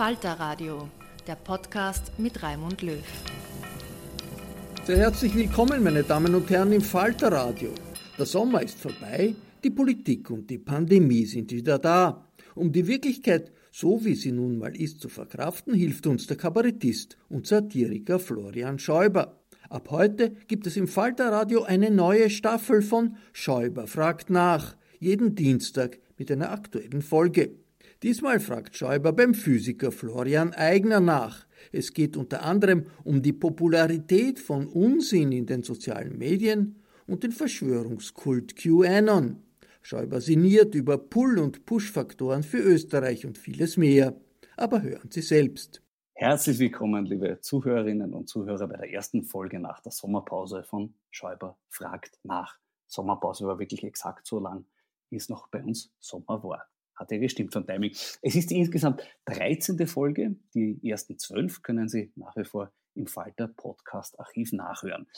Falter Radio, der Podcast mit Raimund Löw. Sehr herzlich willkommen, meine Damen und Herren, im Falter Radio. Der Sommer ist vorbei, die Politik und die Pandemie sind wieder da. Um die Wirklichkeit, so wie sie nun mal ist, zu verkraften, hilft uns der Kabarettist und Satiriker Florian Schäuber. Ab heute gibt es im Falter Radio eine neue Staffel von Schäuber fragt nach, jeden Dienstag mit einer aktuellen Folge. Diesmal fragt Schäuber beim Physiker Florian Eigner nach. Es geht unter anderem um die Popularität von Unsinn in den sozialen Medien und den Verschwörungskult QAnon. Schäuber sinniert über Pull- und Push-Faktoren für Österreich und vieles mehr. Aber hören Sie selbst. Herzlich willkommen, liebe Zuhörerinnen und Zuhörer, bei der ersten Folge nach der Sommerpause von Schäuber fragt nach. Sommerpause war wirklich exakt so lang, wie es noch bei uns Sommer war hat ja gestimmt vom Timing. Es ist die insgesamt 13. Folge. Die ersten zwölf können Sie nach wie vor im Falter Podcast Archiv nachhören.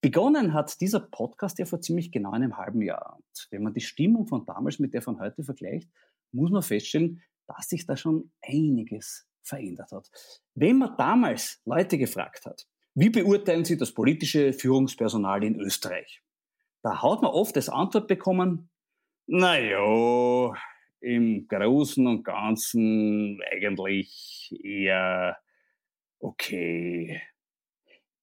Begonnen hat dieser Podcast ja vor ziemlich genau einem halben Jahr. Und wenn man die Stimmung von damals mit der von heute vergleicht, muss man feststellen, dass sich da schon einiges verändert hat. Wenn man damals Leute gefragt hat, wie beurteilen Sie das politische Führungspersonal in Österreich? Da hat man oft als Antwort bekommen, naja, im Großen und Ganzen eigentlich eher okay.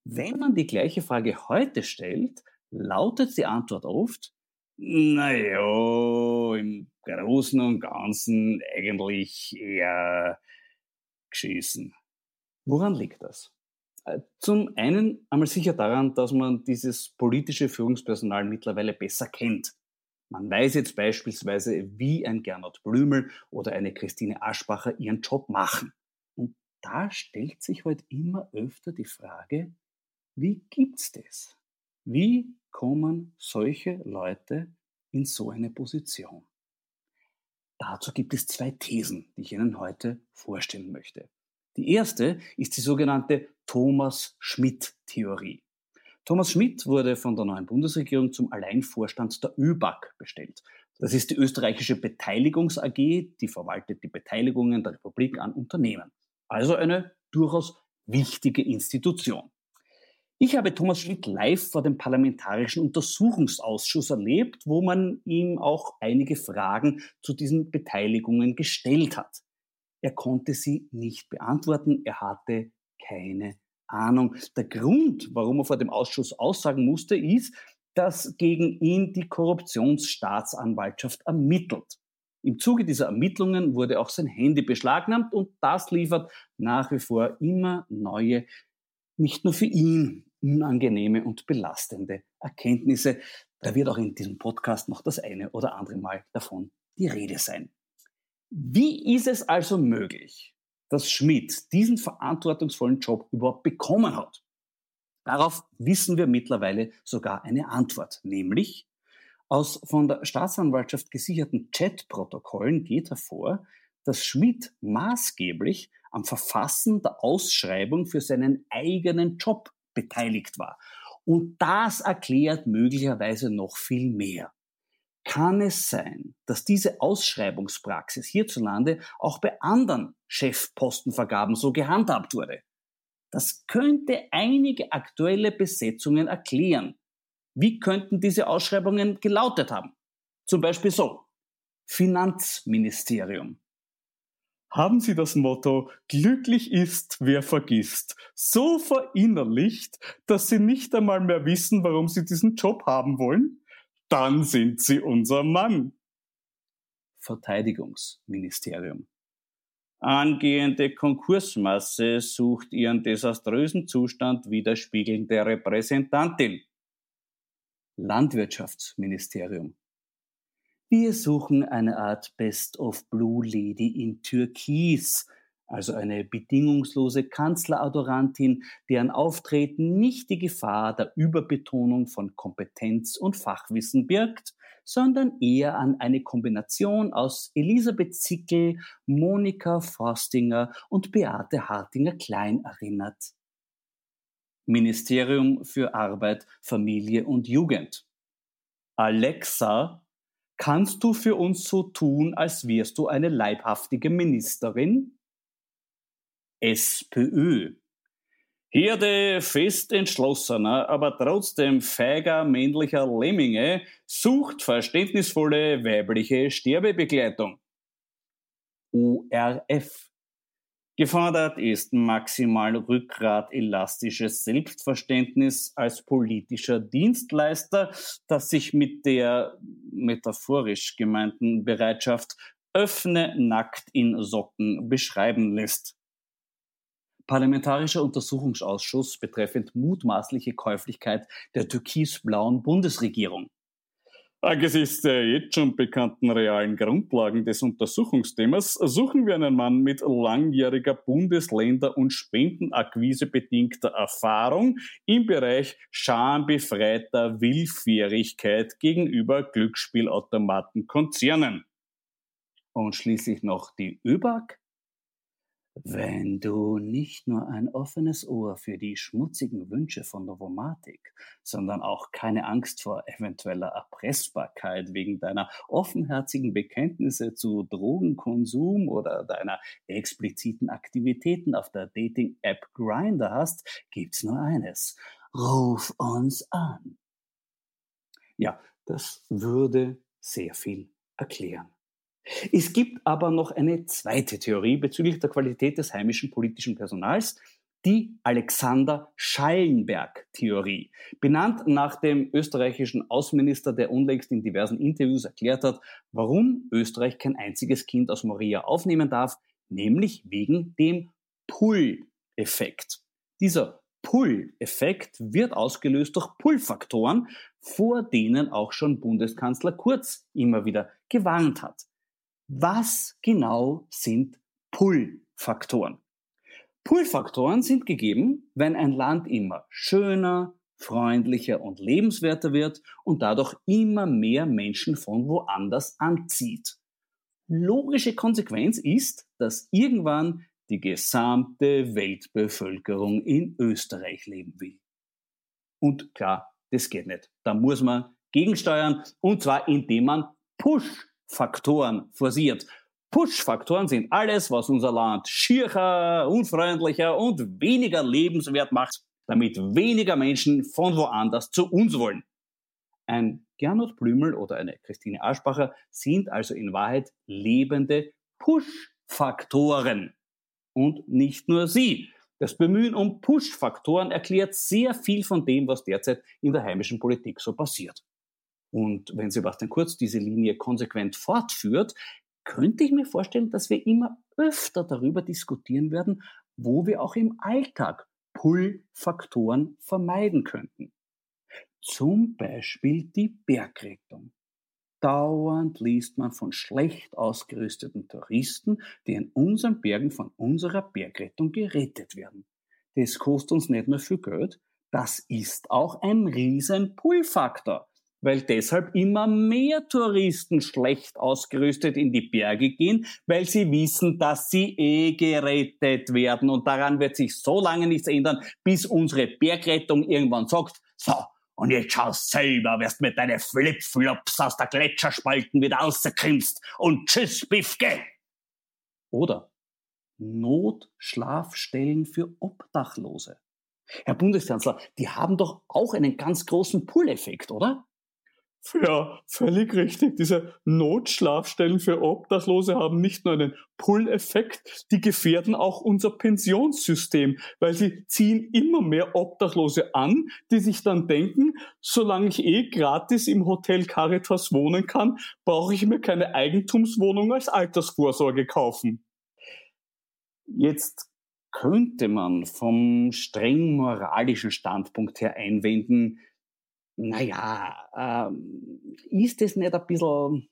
Wenn man die gleiche Frage heute stellt, lautet die Antwort oft, naja, im Großen und Ganzen eigentlich eher geschissen. Woran liegt das? Äh, zum einen einmal sicher daran, dass man dieses politische Führungspersonal mittlerweile besser kennt. Man weiß jetzt beispielsweise, wie ein Gernot Blümel oder eine Christine Aschbacher ihren Job machen. Und da stellt sich heute halt immer öfter die Frage, wie gibt's das? Wie kommen solche Leute in so eine Position? Dazu gibt es zwei Thesen, die ich Ihnen heute vorstellen möchte. Die erste ist die sogenannte Thomas Schmidt-Theorie. Thomas Schmidt wurde von der neuen Bundesregierung zum Alleinvorstand der ÖBAG bestellt. Das ist die österreichische Beteiligungs AG, die verwaltet die Beteiligungen der Republik an Unternehmen. Also eine durchaus wichtige Institution. Ich habe Thomas Schmidt live vor dem Parlamentarischen Untersuchungsausschuss erlebt, wo man ihm auch einige Fragen zu diesen Beteiligungen gestellt hat. Er konnte sie nicht beantworten, er hatte keine Ahnung. Der Grund, warum er vor dem Ausschuss aussagen musste, ist, dass gegen ihn die Korruptionsstaatsanwaltschaft ermittelt. Im Zuge dieser Ermittlungen wurde auch sein Handy beschlagnahmt und das liefert nach wie vor immer neue, nicht nur für ihn unangenehme und belastende Erkenntnisse. Da wird auch in diesem Podcast noch das eine oder andere Mal davon die Rede sein. Wie ist es also möglich, dass Schmidt diesen verantwortungsvollen Job überhaupt bekommen hat? Darauf wissen wir mittlerweile sogar eine Antwort, nämlich aus von der Staatsanwaltschaft gesicherten Chatprotokollen geht hervor, dass Schmidt maßgeblich am Verfassen der Ausschreibung für seinen eigenen Job beteiligt war. Und das erklärt möglicherweise noch viel mehr. Kann es sein, dass diese Ausschreibungspraxis hierzulande auch bei anderen Chefpostenvergaben so gehandhabt wurde? Das könnte einige aktuelle Besetzungen erklären. Wie könnten diese Ausschreibungen gelautet haben? Zum Beispiel so. Finanzministerium. Haben Sie das Motto Glücklich ist, wer vergisst so verinnerlicht, dass Sie nicht einmal mehr wissen, warum Sie diesen Job haben wollen? Dann sind Sie unser Mann. Verteidigungsministerium. Angehende Konkursmasse sucht ihren desaströsen Zustand widerspiegelnde Repräsentantin. Landwirtschaftsministerium. Wir suchen eine Art Best of Blue Lady in Türkis, also eine bedingungslose Kanzleradorantin, deren Auftreten nicht die Gefahr der Überbetonung von Kompetenz und Fachwissen birgt, sondern eher an eine Kombination aus Elisabeth Zickel, Monika Forstinger und Beate Hartinger Klein erinnert. Ministerium für Arbeit, Familie und Jugend. Alexa, kannst du für uns so tun, als wärst du eine leibhaftige Ministerin? SPÖ. Herde fest entschlossener, aber trotzdem feiger männlicher Lemminge sucht verständnisvolle weibliche Sterbebegleitung. ORF. Gefordert ist maximal rückgratellastisches Selbstverständnis als politischer Dienstleister, das sich mit der metaphorisch gemeinten Bereitschaft öffne nackt in Socken beschreiben lässt. Parlamentarischer Untersuchungsausschuss betreffend mutmaßliche Käuflichkeit der türkisblauen Bundesregierung. Angesichts der jetzt schon bekannten realen Grundlagen des Untersuchungsthemas suchen wir einen Mann mit langjähriger Bundesländer- und Spendenakquise bedingter Erfahrung im Bereich schambefreiter Willfährigkeit gegenüber Glücksspielautomatenkonzernen. Und schließlich noch die ÖBAG, wenn du nicht nur ein offenes Ohr für die schmutzigen Wünsche von Novomatic, sondern auch keine Angst vor eventueller Erpressbarkeit wegen deiner offenherzigen Bekenntnisse zu Drogenkonsum oder deiner expliziten Aktivitäten auf der Dating-App Grinder hast, gibt's nur eines. Ruf uns an. Ja, das würde sehr viel erklären. Es gibt aber noch eine zweite Theorie bezüglich der Qualität des heimischen politischen Personals, die Alexander Schallenberg-Theorie, benannt nach dem österreichischen Außenminister, der unlängst in diversen Interviews erklärt hat, warum Österreich kein einziges Kind aus Moria aufnehmen darf, nämlich wegen dem Pull-Effekt. Dieser Pull-Effekt wird ausgelöst durch Pull-Faktoren, vor denen auch schon Bundeskanzler Kurz immer wieder gewarnt hat. Was genau sind Pull-Faktoren? Pull-Faktoren sind gegeben, wenn ein Land immer schöner, freundlicher und lebenswerter wird und dadurch immer mehr Menschen von woanders anzieht. Logische Konsequenz ist, dass irgendwann die gesamte Weltbevölkerung in Österreich leben will. Und klar, das geht nicht. Da muss man gegensteuern und zwar indem man Push Faktoren forciert. Push-Faktoren sind alles, was unser Land schiercher, unfreundlicher und weniger lebenswert macht, damit weniger Menschen von woanders zu uns wollen. Ein Gernot Blümel oder eine Christine Aschbacher sind also in Wahrheit lebende Push-Faktoren. Und nicht nur sie. Das Bemühen um Push-Faktoren erklärt sehr viel von dem, was derzeit in der heimischen Politik so passiert. Und wenn Sebastian Kurz diese Linie konsequent fortführt, könnte ich mir vorstellen, dass wir immer öfter darüber diskutieren werden, wo wir auch im Alltag Pull-Faktoren vermeiden könnten. Zum Beispiel die Bergrettung. Dauernd liest man von schlecht ausgerüsteten Touristen, die in unseren Bergen von unserer Bergrettung gerettet werden. Das kostet uns nicht nur viel Geld, das ist auch ein riesen Pull-Faktor weil deshalb immer mehr Touristen schlecht ausgerüstet in die Berge gehen, weil sie wissen, dass sie eh gerettet werden. Und daran wird sich so lange nichts ändern, bis unsere Bergrettung irgendwann sagt, so, und jetzt schau selber, wirst mit deinen Flipflops aus der Gletscherspalten wieder rauskrimmst und tschüss, Biffke. Oder Notschlafstellen für Obdachlose. Herr Bundeskanzler, die haben doch auch einen ganz großen Pull-Effekt, oder? Ja, völlig richtig. Diese Notschlafstellen für Obdachlose haben nicht nur einen Pull-Effekt, die gefährden auch unser Pensionssystem, weil sie ziehen immer mehr Obdachlose an, die sich dann denken, solange ich eh gratis im Hotel Caritas wohnen kann, brauche ich mir keine Eigentumswohnung als Altersvorsorge kaufen. Jetzt könnte man vom streng moralischen Standpunkt her einwenden, naja, ähm, ist es nicht ein bisschen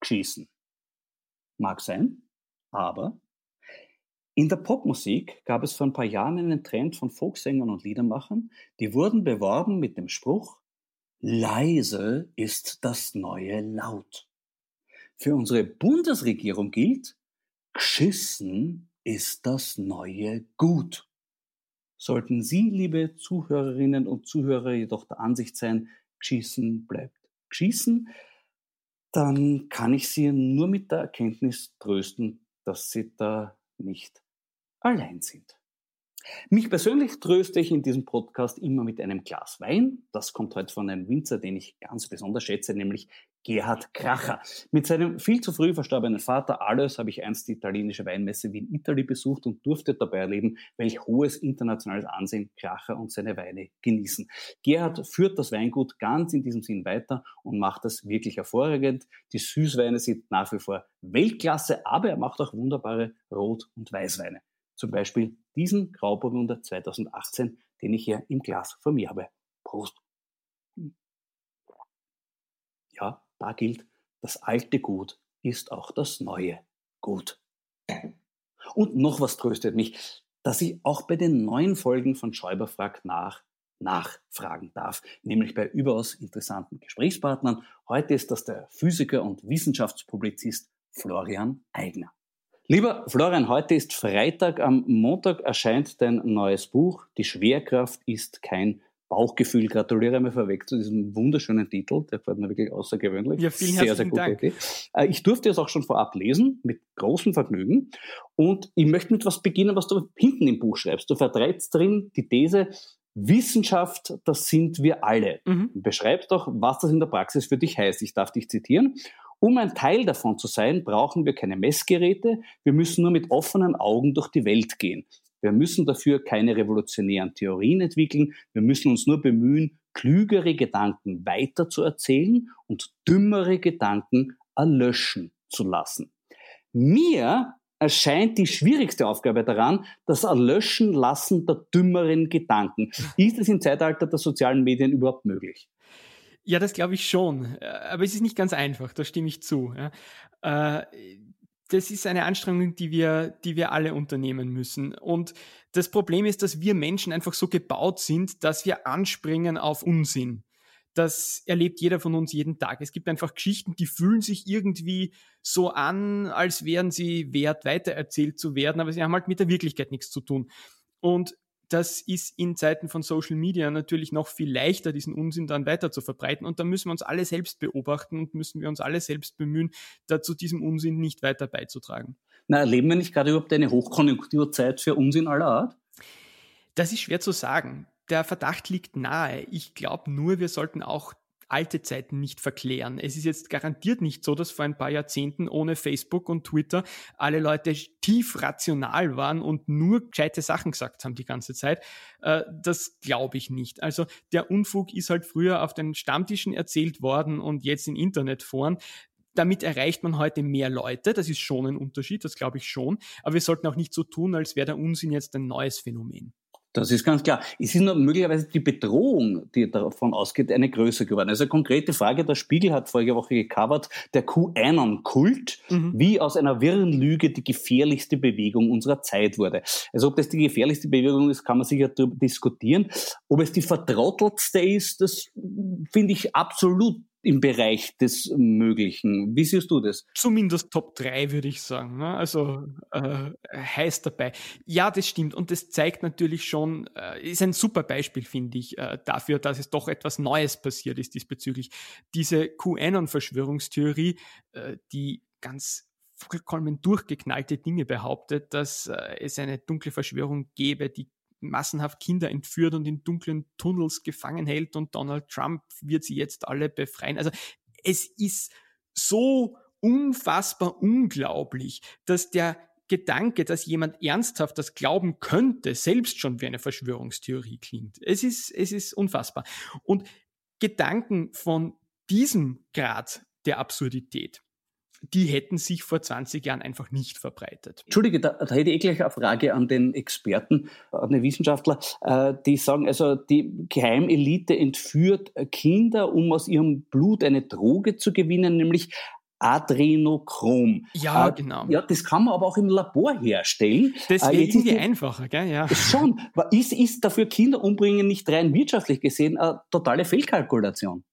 geschissen? Mag sein, aber in der Popmusik gab es vor ein paar Jahren einen Trend von Folksängern und Liedermachern, die wurden beworben mit dem Spruch, leise ist das neue Laut. Für unsere Bundesregierung gilt, geschissen ist das neue Gut. Sollten Sie, liebe Zuhörerinnen und Zuhörer, jedoch der Ansicht sein, Schießen bleibt Schießen, dann kann ich Sie nur mit der Erkenntnis trösten, dass Sie da nicht allein sind. Mich persönlich tröste ich in diesem Podcast immer mit einem Glas Wein. Das kommt heute von einem Winzer, den ich ganz besonders schätze, nämlich Gerhard Kracher. Mit seinem viel zu früh verstorbenen Vater Alois habe ich einst die italienische Weinmesse Wien Italy besucht und durfte dabei erleben, welch hohes internationales Ansehen Kracher und seine Weine genießen. Gerhard führt das Weingut ganz in diesem Sinn weiter und macht das wirklich hervorragend. Die Süßweine sind nach wie vor Weltklasse, aber er macht auch wunderbare Rot- und Weißweine. Zum Beispiel diesen Grauburgunder 2018, den ich hier im Glas vor mir habe. Prost! Ja, da gilt, das alte Gut ist auch das neue Gut. Und noch was tröstet mich, dass ich auch bei den neuen Folgen von Schäuber fragt nach nachfragen darf, nämlich bei überaus interessanten Gesprächspartnern. Heute ist das der Physiker und Wissenschaftspublizist Florian Eigner. Lieber Florian, heute ist Freitag. Am Montag erscheint dein neues Buch. Die Schwerkraft ist kein Bauchgefühl. Gratuliere mir vorweg zu diesem wunderschönen Titel. Der gefällt mir wirklich außergewöhnlich. Ja, vielen sehr, sehr gute Dank. Idee. Äh, ich durfte es auch schon vorab lesen, mit großem Vergnügen. Und ich möchte mit was beginnen, was du hinten im Buch schreibst. Du vertrittst drin die These, Wissenschaft, das sind wir alle. Mhm. Beschreib doch, was das in der Praxis für dich heißt. Ich darf dich zitieren. Um ein Teil davon zu sein, brauchen wir keine Messgeräte. Wir müssen nur mit offenen Augen durch die Welt gehen. Wir müssen dafür keine revolutionären Theorien entwickeln. Wir müssen uns nur bemühen, klügere Gedanken weiter zu erzählen und dümmere Gedanken erlöschen zu lassen. Mir erscheint die schwierigste Aufgabe daran, das Erlöschen lassen der dümmeren Gedanken. Ist es im Zeitalter der sozialen Medien überhaupt möglich? Ja, das glaube ich schon. Aber es ist nicht ganz einfach, da stimme ich zu. Ja. Äh, das ist eine Anstrengung, die wir, die wir alle unternehmen müssen. Und das Problem ist, dass wir Menschen einfach so gebaut sind, dass wir anspringen auf Unsinn. Das erlebt jeder von uns jeden Tag. Es gibt einfach Geschichten, die fühlen sich irgendwie so an, als wären sie wert, weitererzählt zu werden, aber sie haben halt mit der Wirklichkeit nichts zu tun. Und das ist in Zeiten von Social Media natürlich noch viel leichter, diesen Unsinn dann weiter zu verbreiten. Und da müssen wir uns alle selbst beobachten und müssen wir uns alle selbst bemühen, dazu diesem Unsinn nicht weiter beizutragen. Na, erleben wir nicht gerade überhaupt eine Hochkonjunkturzeit für Unsinn aller Art? Das ist schwer zu sagen. Der Verdacht liegt nahe. Ich glaube nur, wir sollten auch alte Zeiten nicht verklären. Es ist jetzt garantiert nicht so, dass vor ein paar Jahrzehnten ohne Facebook und Twitter alle Leute tief rational waren und nur gescheite Sachen gesagt haben die ganze Zeit. Äh, das glaube ich nicht. Also der Unfug ist halt früher auf den Stammtischen erzählt worden und jetzt in Internetforen. Damit erreicht man heute mehr Leute. Das ist schon ein Unterschied, das glaube ich schon. Aber wir sollten auch nicht so tun, als wäre der Unsinn jetzt ein neues Phänomen. Das ist ganz klar. Es ist nur möglicherweise die Bedrohung, die davon ausgeht, eine größere geworden. Also konkrete Frage, der Spiegel hat vorige Woche gecovert, der QAnon-Kult, mhm. wie aus einer wirren Lüge die gefährlichste Bewegung unserer Zeit wurde. Also ob das die gefährlichste Bewegung ist, kann man sicher darüber diskutieren. Ob es die vertrotteltste ist, das finde ich absolut im Bereich des Möglichen. Wie siehst du das? Zumindest Top 3, würde ich sagen. Ne? Also äh, heiß dabei. Ja, das stimmt. Und das zeigt natürlich schon, äh, ist ein super Beispiel, finde ich, äh, dafür, dass es doch etwas Neues passiert ist diesbezüglich. Diese QAnon-Verschwörungstheorie, äh, die ganz vollkommen durchgeknallte Dinge behauptet, dass äh, es eine dunkle Verschwörung gäbe, die massenhaft Kinder entführt und in dunklen Tunnels gefangen hält und Donald Trump wird sie jetzt alle befreien. Also es ist so unfassbar unglaublich, dass der Gedanke, dass jemand ernsthaft das glauben könnte, selbst schon wie eine Verschwörungstheorie klingt. Es ist, es ist unfassbar. Und Gedanken von diesem Grad der Absurdität, die hätten sich vor 20 Jahren einfach nicht verbreitet. Entschuldige, da, da hätte ich gleich eine Frage an den Experten, an den Wissenschaftler, äh, die sagen, also die Geheimelite entführt Kinder, um aus ihrem Blut eine Droge zu gewinnen, nämlich Adrenochrom. Ja, äh, genau. Ja, das kann man aber auch im Labor herstellen. Das wäre äh, irgendwie die, einfacher, gell? Ja. Schon. Ist, ist dafür Kinder umbringen nicht rein wirtschaftlich gesehen eine totale Fehlkalkulation?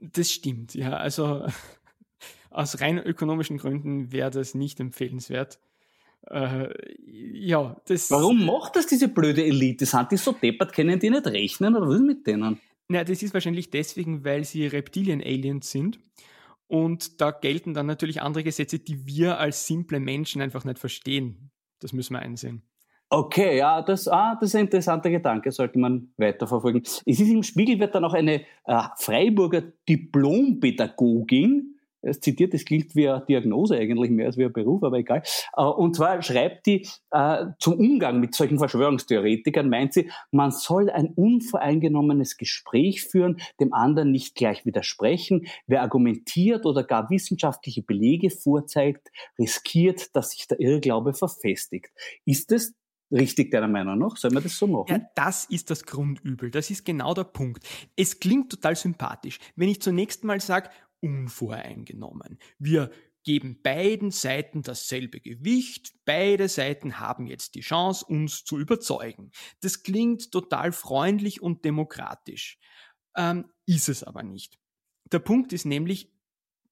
Das stimmt, ja. Also aus rein ökonomischen Gründen wäre das nicht empfehlenswert. Äh, ja, das. Warum macht das diese blöde Elite? Sind die so deppert, können die nicht rechnen oder was ist mit denen? Na, das ist wahrscheinlich deswegen, weil sie Reptilien-Aliens sind. Und da gelten dann natürlich andere Gesetze, die wir als simple Menschen einfach nicht verstehen. Das müssen wir einsehen. Okay, ja, das, ah, das ist ein interessanter Gedanke, sollte man weiterverfolgen. Es ist im Spiegel wird dann auch eine äh, Freiburger Diplompädagogin zitiert, das klingt wie eine Diagnose eigentlich mehr als wie ein Beruf, aber egal. Äh, und zwar schreibt die äh, zum Umgang mit solchen Verschwörungstheoretikern, meint sie, man soll ein unvoreingenommenes Gespräch führen, dem anderen nicht gleich widersprechen. Wer argumentiert oder gar wissenschaftliche Belege vorzeigt, riskiert, dass sich der Irrglaube verfestigt. Ist es richtig deiner Meinung nach? Sollen wir das so machen? Ja, das ist das Grundübel. Das ist genau der Punkt. Es klingt total sympathisch. Wenn ich zunächst mal sage, unvoreingenommen. Wir geben beiden Seiten dasselbe Gewicht, beide Seiten haben jetzt die Chance, uns zu überzeugen. Das klingt total freundlich und demokratisch, ähm, ist es aber nicht. Der Punkt ist nämlich,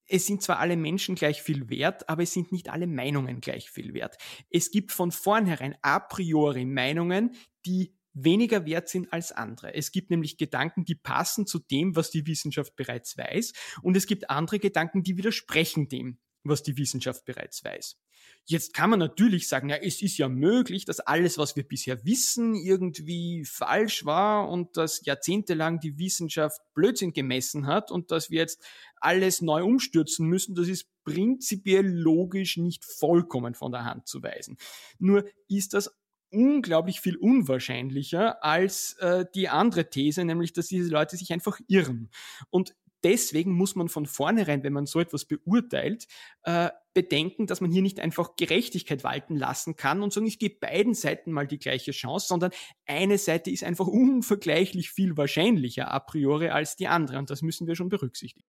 es sind zwar alle Menschen gleich viel wert, aber es sind nicht alle Meinungen gleich viel wert. Es gibt von vornherein a priori Meinungen, die weniger wert sind als andere. Es gibt nämlich Gedanken, die passen zu dem, was die Wissenschaft bereits weiß, und es gibt andere Gedanken, die widersprechen dem, was die Wissenschaft bereits weiß. Jetzt kann man natürlich sagen, ja, es ist ja möglich, dass alles, was wir bisher wissen, irgendwie falsch war und dass jahrzehntelang die Wissenschaft Blödsinn gemessen hat und dass wir jetzt alles neu umstürzen müssen. Das ist prinzipiell logisch nicht vollkommen von der Hand zu weisen. Nur ist das unglaublich viel unwahrscheinlicher als äh, die andere These, nämlich dass diese Leute sich einfach irren. Und deswegen muss man von vornherein, wenn man so etwas beurteilt, äh, bedenken, dass man hier nicht einfach Gerechtigkeit walten lassen kann und sagen, ich gebe beiden Seiten mal die gleiche Chance, sondern eine Seite ist einfach unvergleichlich viel wahrscheinlicher a priori als die andere und das müssen wir schon berücksichtigen.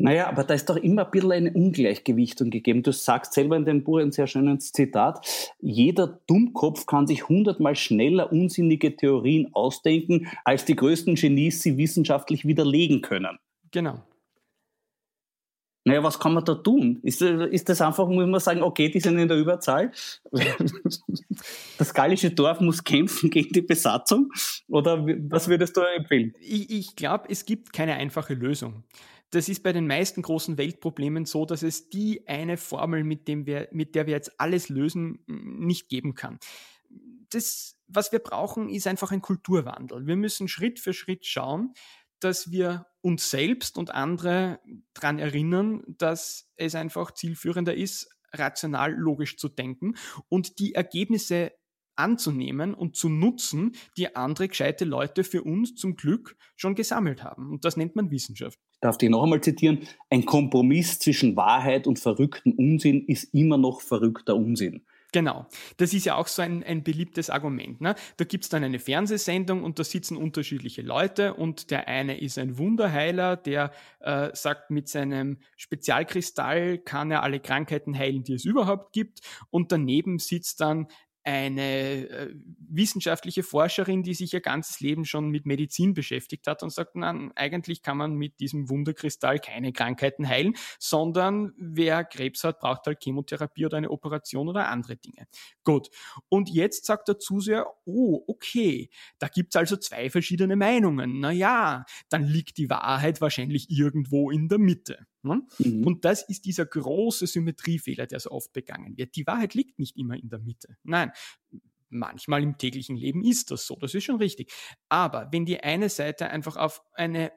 Naja, aber da ist doch immer ein bisschen eine Ungleichgewichtung gegeben. Du sagst selber in dem Buch ein sehr schönes Zitat. Jeder Dummkopf kann sich hundertmal schneller unsinnige Theorien ausdenken, als die größten Genies sie wissenschaftlich widerlegen können. Genau. Naja, was kann man da tun? Ist, ist das einfach, muss man sagen, okay, die sind in der Überzahl? Das gallische Dorf muss kämpfen gegen die Besatzung? Oder was würdest du empfehlen? Ich, ich glaube, es gibt keine einfache Lösung. Das ist bei den meisten großen Weltproblemen so, dass es die eine Formel, mit, dem wir, mit der wir jetzt alles lösen, nicht geben kann. Das, was wir brauchen, ist einfach ein Kulturwandel. Wir müssen Schritt für Schritt schauen, dass wir uns selbst und andere daran erinnern, dass es einfach zielführender ist, rational logisch zu denken und die Ergebnisse anzunehmen und zu nutzen, die andere gescheite Leute für uns zum Glück schon gesammelt haben. Und das nennt man Wissenschaft. Darf ich noch einmal zitieren? Ein Kompromiss zwischen Wahrheit und verrückten Unsinn ist immer noch verrückter Unsinn. Genau. Das ist ja auch so ein, ein beliebtes Argument. Ne? Da gibt's dann eine Fernsehsendung und da sitzen unterschiedliche Leute und der eine ist ein Wunderheiler, der äh, sagt, mit seinem Spezialkristall kann er alle Krankheiten heilen, die es überhaupt gibt. Und daneben sitzt dann eine äh, wissenschaftliche Forscherin, die sich ihr ganzes Leben schon mit Medizin beschäftigt hat und sagt, nein, eigentlich kann man mit diesem Wunderkristall keine Krankheiten heilen, sondern wer Krebs hat, braucht halt Chemotherapie oder eine Operation oder andere Dinge. Gut. Und jetzt sagt der Zuseher, oh, okay, da gibt's also zwei verschiedene Meinungen. Na ja, dann liegt die Wahrheit wahrscheinlich irgendwo in der Mitte. Ne? Mhm. Und das ist dieser große Symmetriefehler, der so oft begangen wird. Die Wahrheit liegt nicht immer in der Mitte. Nein, manchmal im täglichen Leben ist das so, das ist schon richtig. Aber wenn die eine Seite einfach auf eine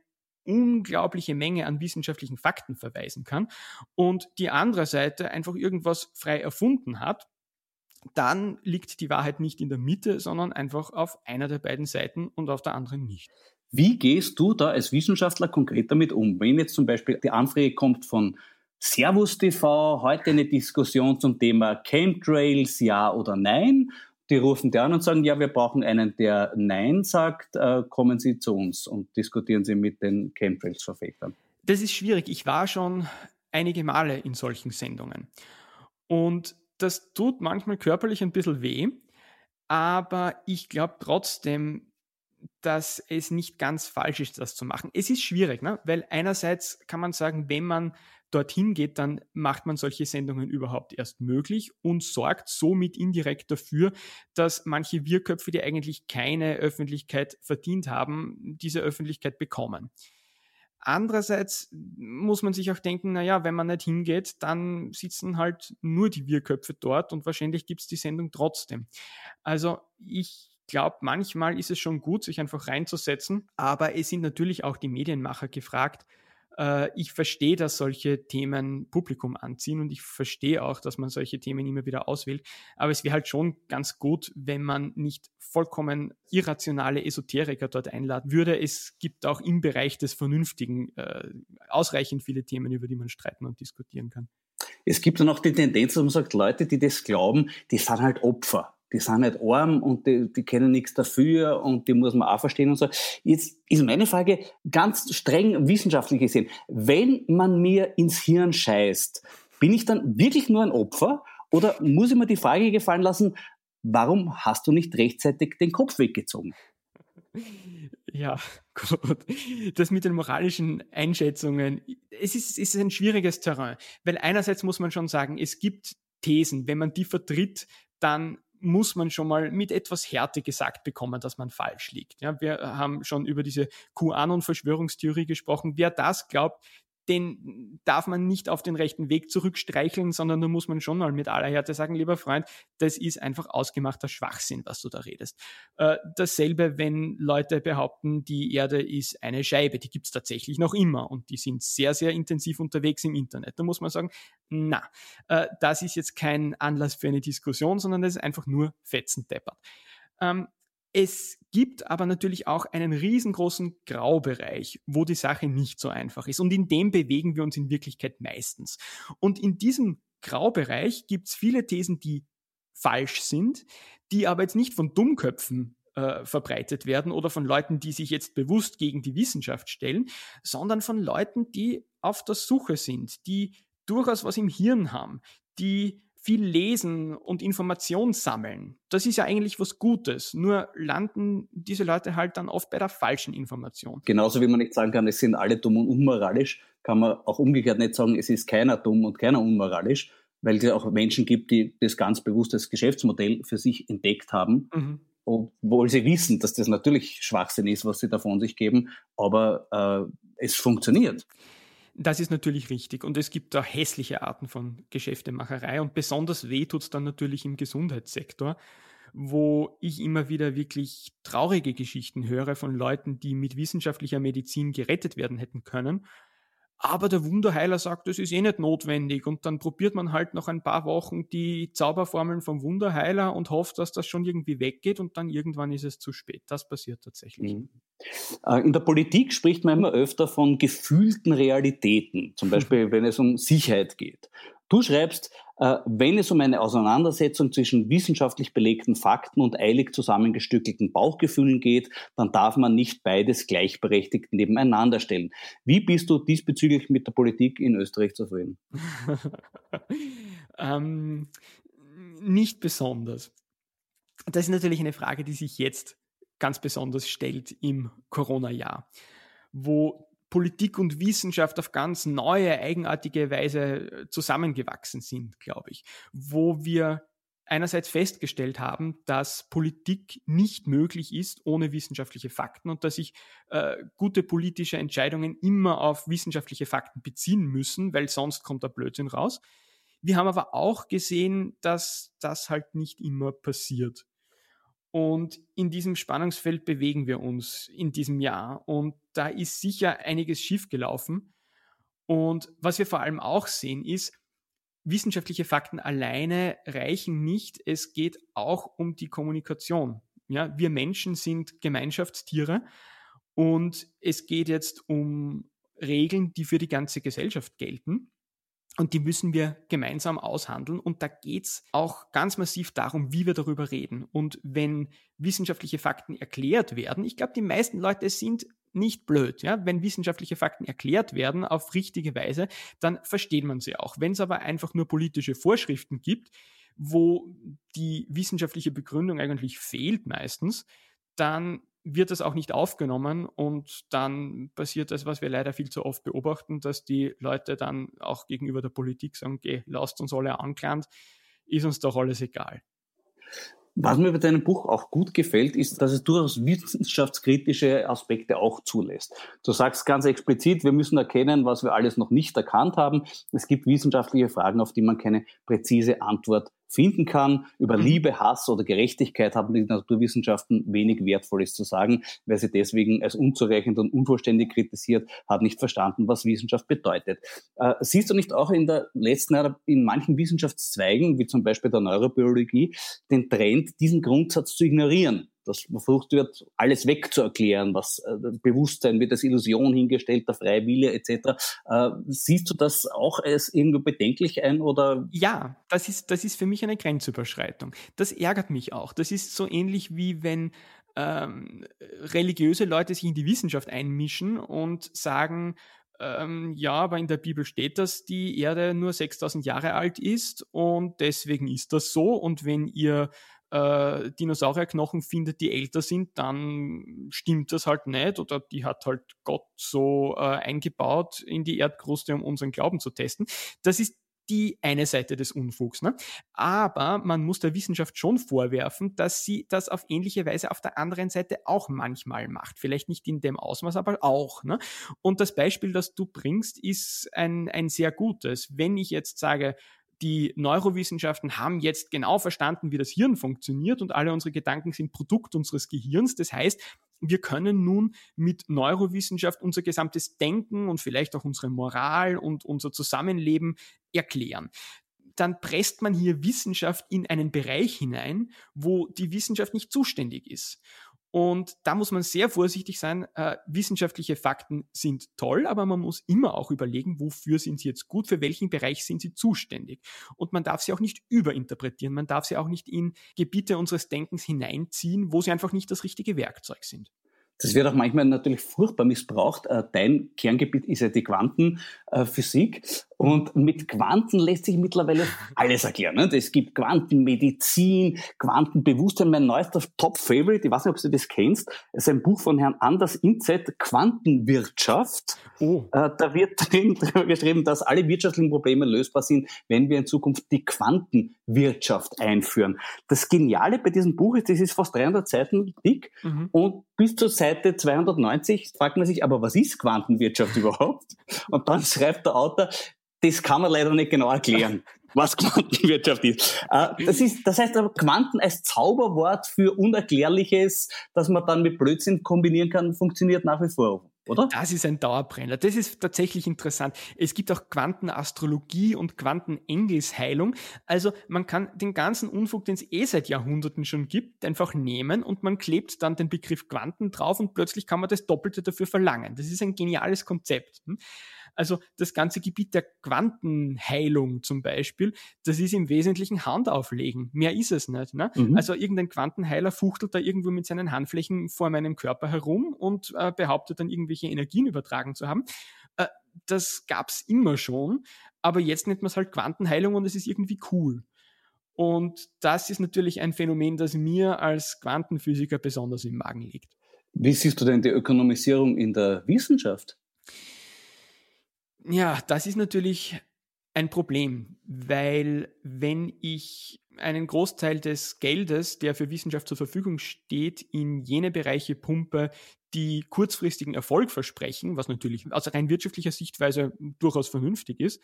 unglaubliche Menge an wissenschaftlichen Fakten verweisen kann und die andere Seite einfach irgendwas frei erfunden hat, dann liegt die Wahrheit nicht in der Mitte, sondern einfach auf einer der beiden Seiten und auf der anderen nicht. Wie gehst du da als Wissenschaftler konkret damit um? Wenn jetzt zum Beispiel die Anfrage kommt von Servus TV, heute eine Diskussion zum Thema Chemtrails, ja oder nein. Die rufen dir an und sagen, ja, wir brauchen einen, der Nein sagt, äh, kommen Sie zu uns und diskutieren Sie mit den Chemtrails-Verfechtern. Das ist schwierig. Ich war schon einige Male in solchen Sendungen. Und das tut manchmal körperlich ein bisschen weh, aber ich glaube trotzdem, dass es nicht ganz falsch ist, das zu machen. Es ist schwierig, ne? weil einerseits kann man sagen, wenn man dorthin geht, dann macht man solche Sendungen überhaupt erst möglich und sorgt somit indirekt dafür, dass manche Wirköpfe, die eigentlich keine Öffentlichkeit verdient haben, diese Öffentlichkeit bekommen. Andererseits muss man sich auch denken, naja, wenn man nicht hingeht, dann sitzen halt nur die Wirköpfe dort und wahrscheinlich gibt es die Sendung trotzdem. Also ich glaube, manchmal ist es schon gut, sich einfach reinzusetzen, aber es sind natürlich auch die Medienmacher gefragt. Äh, ich verstehe, dass solche Themen Publikum anziehen und ich verstehe auch, dass man solche Themen immer wieder auswählt. Aber es wäre halt schon ganz gut, wenn man nicht vollkommen irrationale Esoteriker dort einladen würde. Es gibt auch im Bereich des Vernünftigen äh, ausreichend viele Themen, über die man streiten und diskutieren kann. Es gibt dann auch die Tendenz, dass man sagt, Leute, die das glauben, die sind halt Opfer die sind nicht arm und die, die kennen nichts dafür und die muss man auch verstehen und so. Jetzt ist meine Frage ganz streng wissenschaftlich gesehen. Wenn man mir ins Hirn scheißt, bin ich dann wirklich nur ein Opfer oder muss ich mir die Frage gefallen lassen, warum hast du nicht rechtzeitig den Kopf weggezogen? Ja, gut. Das mit den moralischen Einschätzungen, es ist, es ist ein schwieriges Terrain, weil einerseits muss man schon sagen, es gibt Thesen, wenn man die vertritt, dann muss man schon mal mit etwas Härte gesagt bekommen, dass man falsch liegt. Ja, wir haben schon über diese QAnon-Verschwörungstheorie gesprochen. Wer das glaubt, den darf man nicht auf den rechten Weg zurückstreicheln, sondern da muss man schon mal mit aller Härte sagen, lieber Freund, das ist einfach ausgemachter Schwachsinn, was du da redest. Äh, dasselbe, wenn Leute behaupten, die Erde ist eine Scheibe, die gibt's tatsächlich noch immer und die sind sehr, sehr intensiv unterwegs im Internet. Da muss man sagen, na, äh, das ist jetzt kein Anlass für eine Diskussion, sondern das ist einfach nur fetzendeppert. Ähm, es gibt aber natürlich auch einen riesengroßen Graubereich, wo die Sache nicht so einfach ist. Und in dem bewegen wir uns in Wirklichkeit meistens. Und in diesem Graubereich gibt es viele Thesen, die falsch sind, die aber jetzt nicht von Dummköpfen äh, verbreitet werden oder von Leuten, die sich jetzt bewusst gegen die Wissenschaft stellen, sondern von Leuten, die auf der Suche sind, die durchaus was im Hirn haben, die viel lesen und Informationen sammeln. Das ist ja eigentlich was Gutes. Nur landen diese Leute halt dann oft bei der falschen Information. Genauso wie man nicht sagen kann, es sind alle dumm und unmoralisch, kann man auch umgekehrt nicht sagen, es ist keiner dumm und keiner unmoralisch, weil es auch Menschen gibt, die das ganz bewusst als Geschäftsmodell für sich entdeckt haben. Mhm. Obwohl sie wissen, dass das natürlich Schwachsinn ist, was sie da von sich geben, aber äh, es funktioniert. Das ist natürlich richtig. Und es gibt da hässliche Arten von Geschäftemacherei. Und besonders weh tut es dann natürlich im Gesundheitssektor, wo ich immer wieder wirklich traurige Geschichten höre von Leuten, die mit wissenschaftlicher Medizin gerettet werden hätten können aber der Wunderheiler sagt, das ist eh nicht notwendig. Und dann probiert man halt noch ein paar Wochen die Zauberformeln vom Wunderheiler und hofft, dass das schon irgendwie weggeht und dann irgendwann ist es zu spät. Das passiert tatsächlich. Mhm. Äh, in der Politik spricht man immer öfter von gefühlten Realitäten, zum Beispiel wenn es um Sicherheit geht. Du schreibst, äh, wenn es um eine Auseinandersetzung zwischen wissenschaftlich belegten Fakten und eilig zusammengestückelten Bauchgefühlen geht, dann darf man nicht beides gleichberechtigt nebeneinander stellen. Wie bist du diesbezüglich mit der Politik in Österreich zufrieden? ähm, nicht besonders. Das ist natürlich eine Frage, die sich jetzt ganz besonders stellt im Corona-Jahr, wo Politik und Wissenschaft auf ganz neue, eigenartige Weise äh, zusammengewachsen sind, glaube ich, wo wir einerseits festgestellt haben, dass Politik nicht möglich ist ohne wissenschaftliche Fakten und dass sich äh, gute politische Entscheidungen immer auf wissenschaftliche Fakten beziehen müssen, weil sonst kommt der Blödsinn raus. Wir haben aber auch gesehen, dass das halt nicht immer passiert. Und in diesem Spannungsfeld bewegen wir uns in diesem Jahr. Und da ist sicher einiges schiefgelaufen. Und was wir vor allem auch sehen, ist, wissenschaftliche Fakten alleine reichen nicht. Es geht auch um die Kommunikation. Ja, wir Menschen sind Gemeinschaftstiere und es geht jetzt um Regeln, die für die ganze Gesellschaft gelten. Und die müssen wir gemeinsam aushandeln. Und da geht's auch ganz massiv darum, wie wir darüber reden. Und wenn wissenschaftliche Fakten erklärt werden, ich glaube, die meisten Leute sind nicht blöd. Ja? Wenn wissenschaftliche Fakten erklärt werden auf richtige Weise, dann versteht man sie auch. Wenn es aber einfach nur politische Vorschriften gibt, wo die wissenschaftliche Begründung eigentlich fehlt meistens, dann wird das auch nicht aufgenommen und dann passiert das, was wir leider viel zu oft beobachten, dass die Leute dann auch gegenüber der Politik sagen, geh, lasst uns alle angelernt, ist uns doch alles egal. Was mir bei deinem Buch auch gut gefällt, ist, dass es durchaus wissenschaftskritische Aspekte auch zulässt. Du sagst ganz explizit, wir müssen erkennen, was wir alles noch nicht erkannt haben. Es gibt wissenschaftliche Fragen, auf die man keine präzise Antwort finden kann. Über mhm. Liebe, Hass oder Gerechtigkeit haben die Naturwissenschaften wenig Wertvolles zu sagen, weil sie deswegen als unzureichend und unvollständig kritisiert, hat nicht verstanden, was Wissenschaft bedeutet. Äh, siehst du nicht auch in der letzten, in manchen Wissenschaftszweigen, wie zum Beispiel der Neurobiologie, den Trend, diesen Grundsatz zu ignorieren? Dass versucht wird, alles wegzuerklären, was äh, Bewusstsein wird als Illusion hingestellt, der freie etc. Äh, siehst du das auch als irgendwo bedenklich ein oder? Ja, das ist, das ist für mich eine Grenzüberschreitung. Das ärgert mich auch. Das ist so ähnlich wie wenn ähm, religiöse Leute sich in die Wissenschaft einmischen und sagen, ähm, ja, aber in der Bibel steht, dass die Erde nur 6000 Jahre alt ist und deswegen ist das so. Und wenn ihr äh, Dinosaurierknochen findet, die älter sind, dann stimmt das halt nicht oder die hat halt Gott so äh, eingebaut in die Erdkruste, um unseren Glauben zu testen. Das ist die eine Seite des Unfugs. Ne? Aber man muss der Wissenschaft schon vorwerfen, dass sie das auf ähnliche Weise auf der anderen Seite auch manchmal macht. Vielleicht nicht in dem Ausmaß, aber auch. Ne? Und das Beispiel, das du bringst, ist ein, ein sehr gutes. Wenn ich jetzt sage, die Neurowissenschaften haben jetzt genau verstanden, wie das Hirn funktioniert und alle unsere Gedanken sind Produkt unseres Gehirns. Das heißt, wir können nun mit Neurowissenschaft unser gesamtes Denken und vielleicht auch unsere Moral und unser Zusammenleben erklären dann presst man hier Wissenschaft in einen Bereich hinein, wo die Wissenschaft nicht zuständig ist. Und da muss man sehr vorsichtig sein. Äh, wissenschaftliche Fakten sind toll, aber man muss immer auch überlegen, wofür sind sie jetzt gut, für welchen Bereich sind sie zuständig. Und man darf sie auch nicht überinterpretieren. Man darf sie auch nicht in Gebiete unseres Denkens hineinziehen, wo sie einfach nicht das richtige Werkzeug sind. Das wird auch manchmal natürlich furchtbar missbraucht. Äh, dein Kerngebiet ist ja die Quantenphysik. Und mit Quanten lässt sich mittlerweile alles erklären. Ne? Es gibt Quantenmedizin, Quantenbewusstsein. Mein neuester Top-Favorite, ich weiß nicht, ob du das kennst, ist ein Buch von Herrn Anders Inzett, Quantenwirtschaft. Oh. Äh, da wird drin darüber geschrieben, dass alle wirtschaftlichen Probleme lösbar sind, wenn wir in Zukunft die Quantenwirtschaft einführen. Das Geniale bei diesem Buch ist, das ist fast 300 Seiten dick mhm. und bis zur Seite 290 fragt man sich, aber was ist Quantenwirtschaft überhaupt? Und dann schreibt der Autor, das kann man leider nicht genau erklären, was Quantenwirtschaft ist. Äh, das ist, das heißt aber Quanten als Zauberwort für Unerklärliches, das man dann mit Blödsinn kombinieren kann, funktioniert nach wie vor. Oder? Das ist ein Dauerbrenner. Das ist tatsächlich interessant. Es gibt auch Quantenastrologie und Quantenengelsheilung. Also man kann den ganzen Unfug, den es eh seit Jahrhunderten schon gibt, einfach nehmen und man klebt dann den Begriff Quanten drauf und plötzlich kann man das Doppelte dafür verlangen. Das ist ein geniales Konzept. Also das ganze Gebiet der Quantenheilung zum Beispiel, das ist im Wesentlichen Handauflegen. Mehr ist es nicht. Ne? Mhm. Also irgendein Quantenheiler fuchtelt da irgendwo mit seinen Handflächen vor meinem Körper herum und äh, behauptet dann irgendwelche Energien übertragen zu haben. Äh, das gab's immer schon, aber jetzt nennt man es halt Quantenheilung und es ist irgendwie cool. Und das ist natürlich ein Phänomen, das mir als Quantenphysiker besonders im Magen liegt. Wie siehst du denn die Ökonomisierung in der Wissenschaft? Ja, das ist natürlich ein Problem, weil wenn ich einen Großteil des Geldes, der für Wissenschaft zur Verfügung steht, in jene Bereiche pumpe, die kurzfristigen Erfolg versprechen, was natürlich aus rein wirtschaftlicher Sichtweise durchaus vernünftig ist,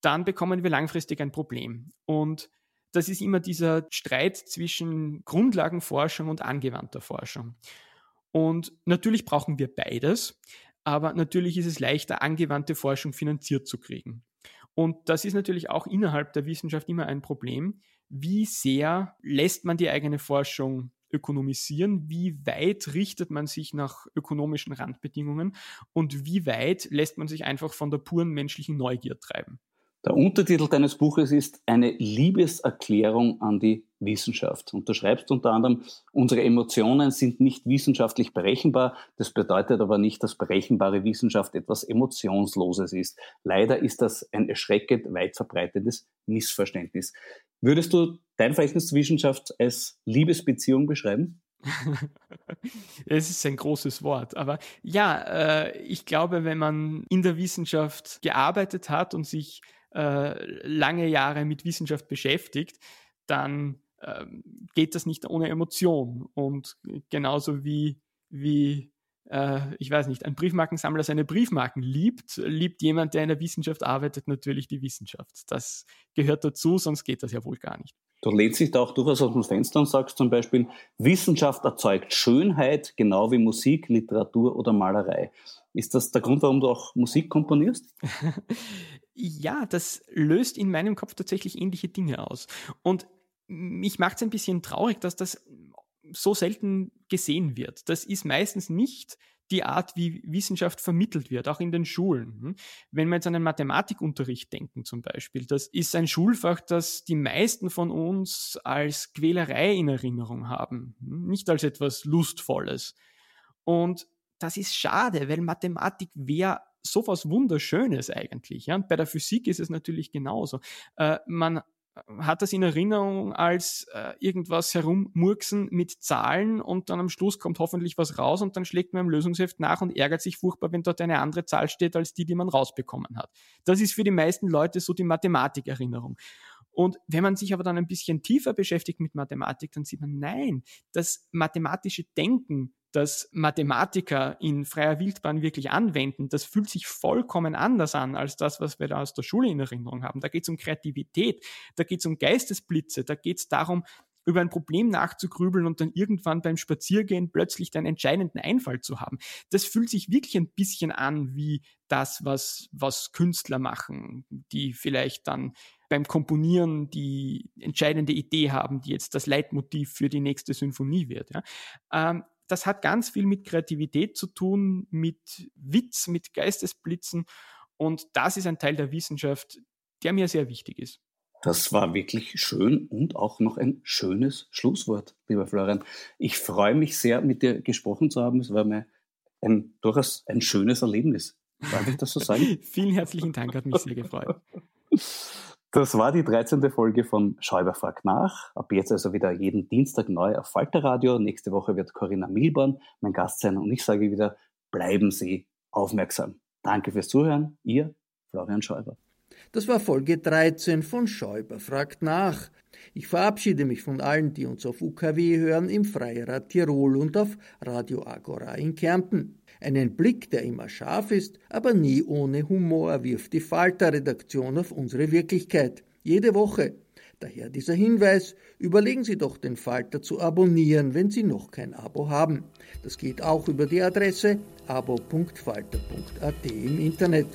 dann bekommen wir langfristig ein Problem. Und das ist immer dieser Streit zwischen Grundlagenforschung und angewandter Forschung. Und natürlich brauchen wir beides aber natürlich ist es leichter, angewandte Forschung finanziert zu kriegen. Und das ist natürlich auch innerhalb der Wissenschaft immer ein Problem. Wie sehr lässt man die eigene Forschung ökonomisieren? Wie weit richtet man sich nach ökonomischen Randbedingungen? Und wie weit lässt man sich einfach von der puren menschlichen Neugier treiben? Der Untertitel deines Buches ist eine Liebeserklärung an die Wissenschaft. Und du schreibst unter anderem, unsere Emotionen sind nicht wissenschaftlich berechenbar. Das bedeutet aber nicht, dass berechenbare Wissenschaft etwas Emotionsloses ist. Leider ist das ein erschreckend weit verbreitetes Missverständnis. Würdest du dein Verhältnis zur Wissenschaft als Liebesbeziehung beschreiben? es ist ein großes Wort, aber ja, äh, ich glaube, wenn man in der Wissenschaft gearbeitet hat und sich äh, lange Jahre mit Wissenschaft beschäftigt, dann ähm, geht das nicht ohne Emotion. Und genauso wie, wie äh, ich weiß nicht, ein Briefmarkensammler seine Briefmarken liebt, liebt jemand, der in der Wissenschaft arbeitet, natürlich die Wissenschaft. Das gehört dazu, sonst geht das ja wohl gar nicht. Du lehnst dich da auch durchaus aus dem Fenster und sagst zum Beispiel, Wissenschaft erzeugt Schönheit, genau wie Musik, Literatur oder Malerei. Ist das der Grund, warum du auch Musik komponierst? ja, das löst in meinem Kopf tatsächlich ähnliche Dinge aus. Und mich macht es ein bisschen traurig, dass das so selten gesehen wird. Das ist meistens nicht die Art, wie Wissenschaft vermittelt wird, auch in den Schulen. Hm? Wenn wir jetzt an den Mathematikunterricht denken zum Beispiel, das ist ein Schulfach, das die meisten von uns als Quälerei in Erinnerung haben, hm? nicht als etwas Lustvolles. Und das ist schade, weil Mathematik wäre sowas Wunderschönes eigentlich. Ja? Und bei der Physik ist es natürlich genauso. Äh, man hat das in Erinnerung als äh, irgendwas herummurksen mit Zahlen und dann am Schluss kommt hoffentlich was raus und dann schlägt man im Lösungsheft nach und ärgert sich furchtbar, wenn dort eine andere Zahl steht als die, die man rausbekommen hat. Das ist für die meisten Leute so die Mathematikerinnerung. Und wenn man sich aber dann ein bisschen tiefer beschäftigt mit Mathematik, dann sieht man, nein, das mathematische Denken dass Mathematiker in freier Wildbahn wirklich anwenden, das fühlt sich vollkommen anders an als das, was wir da aus der Schule in Erinnerung haben. Da geht es um Kreativität, da geht es um Geistesblitze, da geht es darum, über ein Problem nachzugrübeln und dann irgendwann beim Spaziergehen plötzlich den entscheidenden Einfall zu haben. Das fühlt sich wirklich ein bisschen an wie das, was, was Künstler machen, die vielleicht dann beim Komponieren die entscheidende Idee haben, die jetzt das Leitmotiv für die nächste Symphonie wird. Ja. Ähm, das hat ganz viel mit Kreativität zu tun, mit Witz, mit Geistesblitzen. Und das ist ein Teil der Wissenschaft, der mir sehr wichtig ist. Das war wirklich schön und auch noch ein schönes Schlusswort, lieber Florian. Ich freue mich sehr, mit dir gesprochen zu haben. Es war mir ein, durchaus ein schönes Erlebnis. Darf ich das so sagen? Vielen herzlichen Dank, hat mich sehr gefreut. Das war die 13. Folge von Schäuber fragt nach. Ab jetzt also wieder jeden Dienstag neu auf Falter Radio. Nächste Woche wird Corinna Milborn mein Gast sein und ich sage wieder, bleiben Sie aufmerksam. Danke fürs Zuhören. Ihr Florian Schäuber. Das war Folge 13 von Schäuber fragt nach. Ich verabschiede mich von allen, die uns auf UKW hören, im Freirad Tirol und auf Radio Agora in Kärnten. Einen Blick, der immer scharf ist, aber nie ohne Humor, wirft die Falter-Redaktion auf unsere Wirklichkeit. Jede Woche. Daher dieser Hinweis, überlegen Sie doch den Falter zu abonnieren, wenn Sie noch kein Abo haben. Das geht auch über die Adresse abo.falter.at im Internet.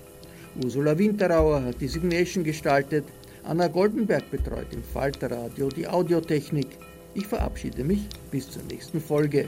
Ursula Winterauer hat die Signation gestaltet, Anna Goldenberg betreut im Falterradio die Audiotechnik. Ich verabschiede mich bis zur nächsten Folge.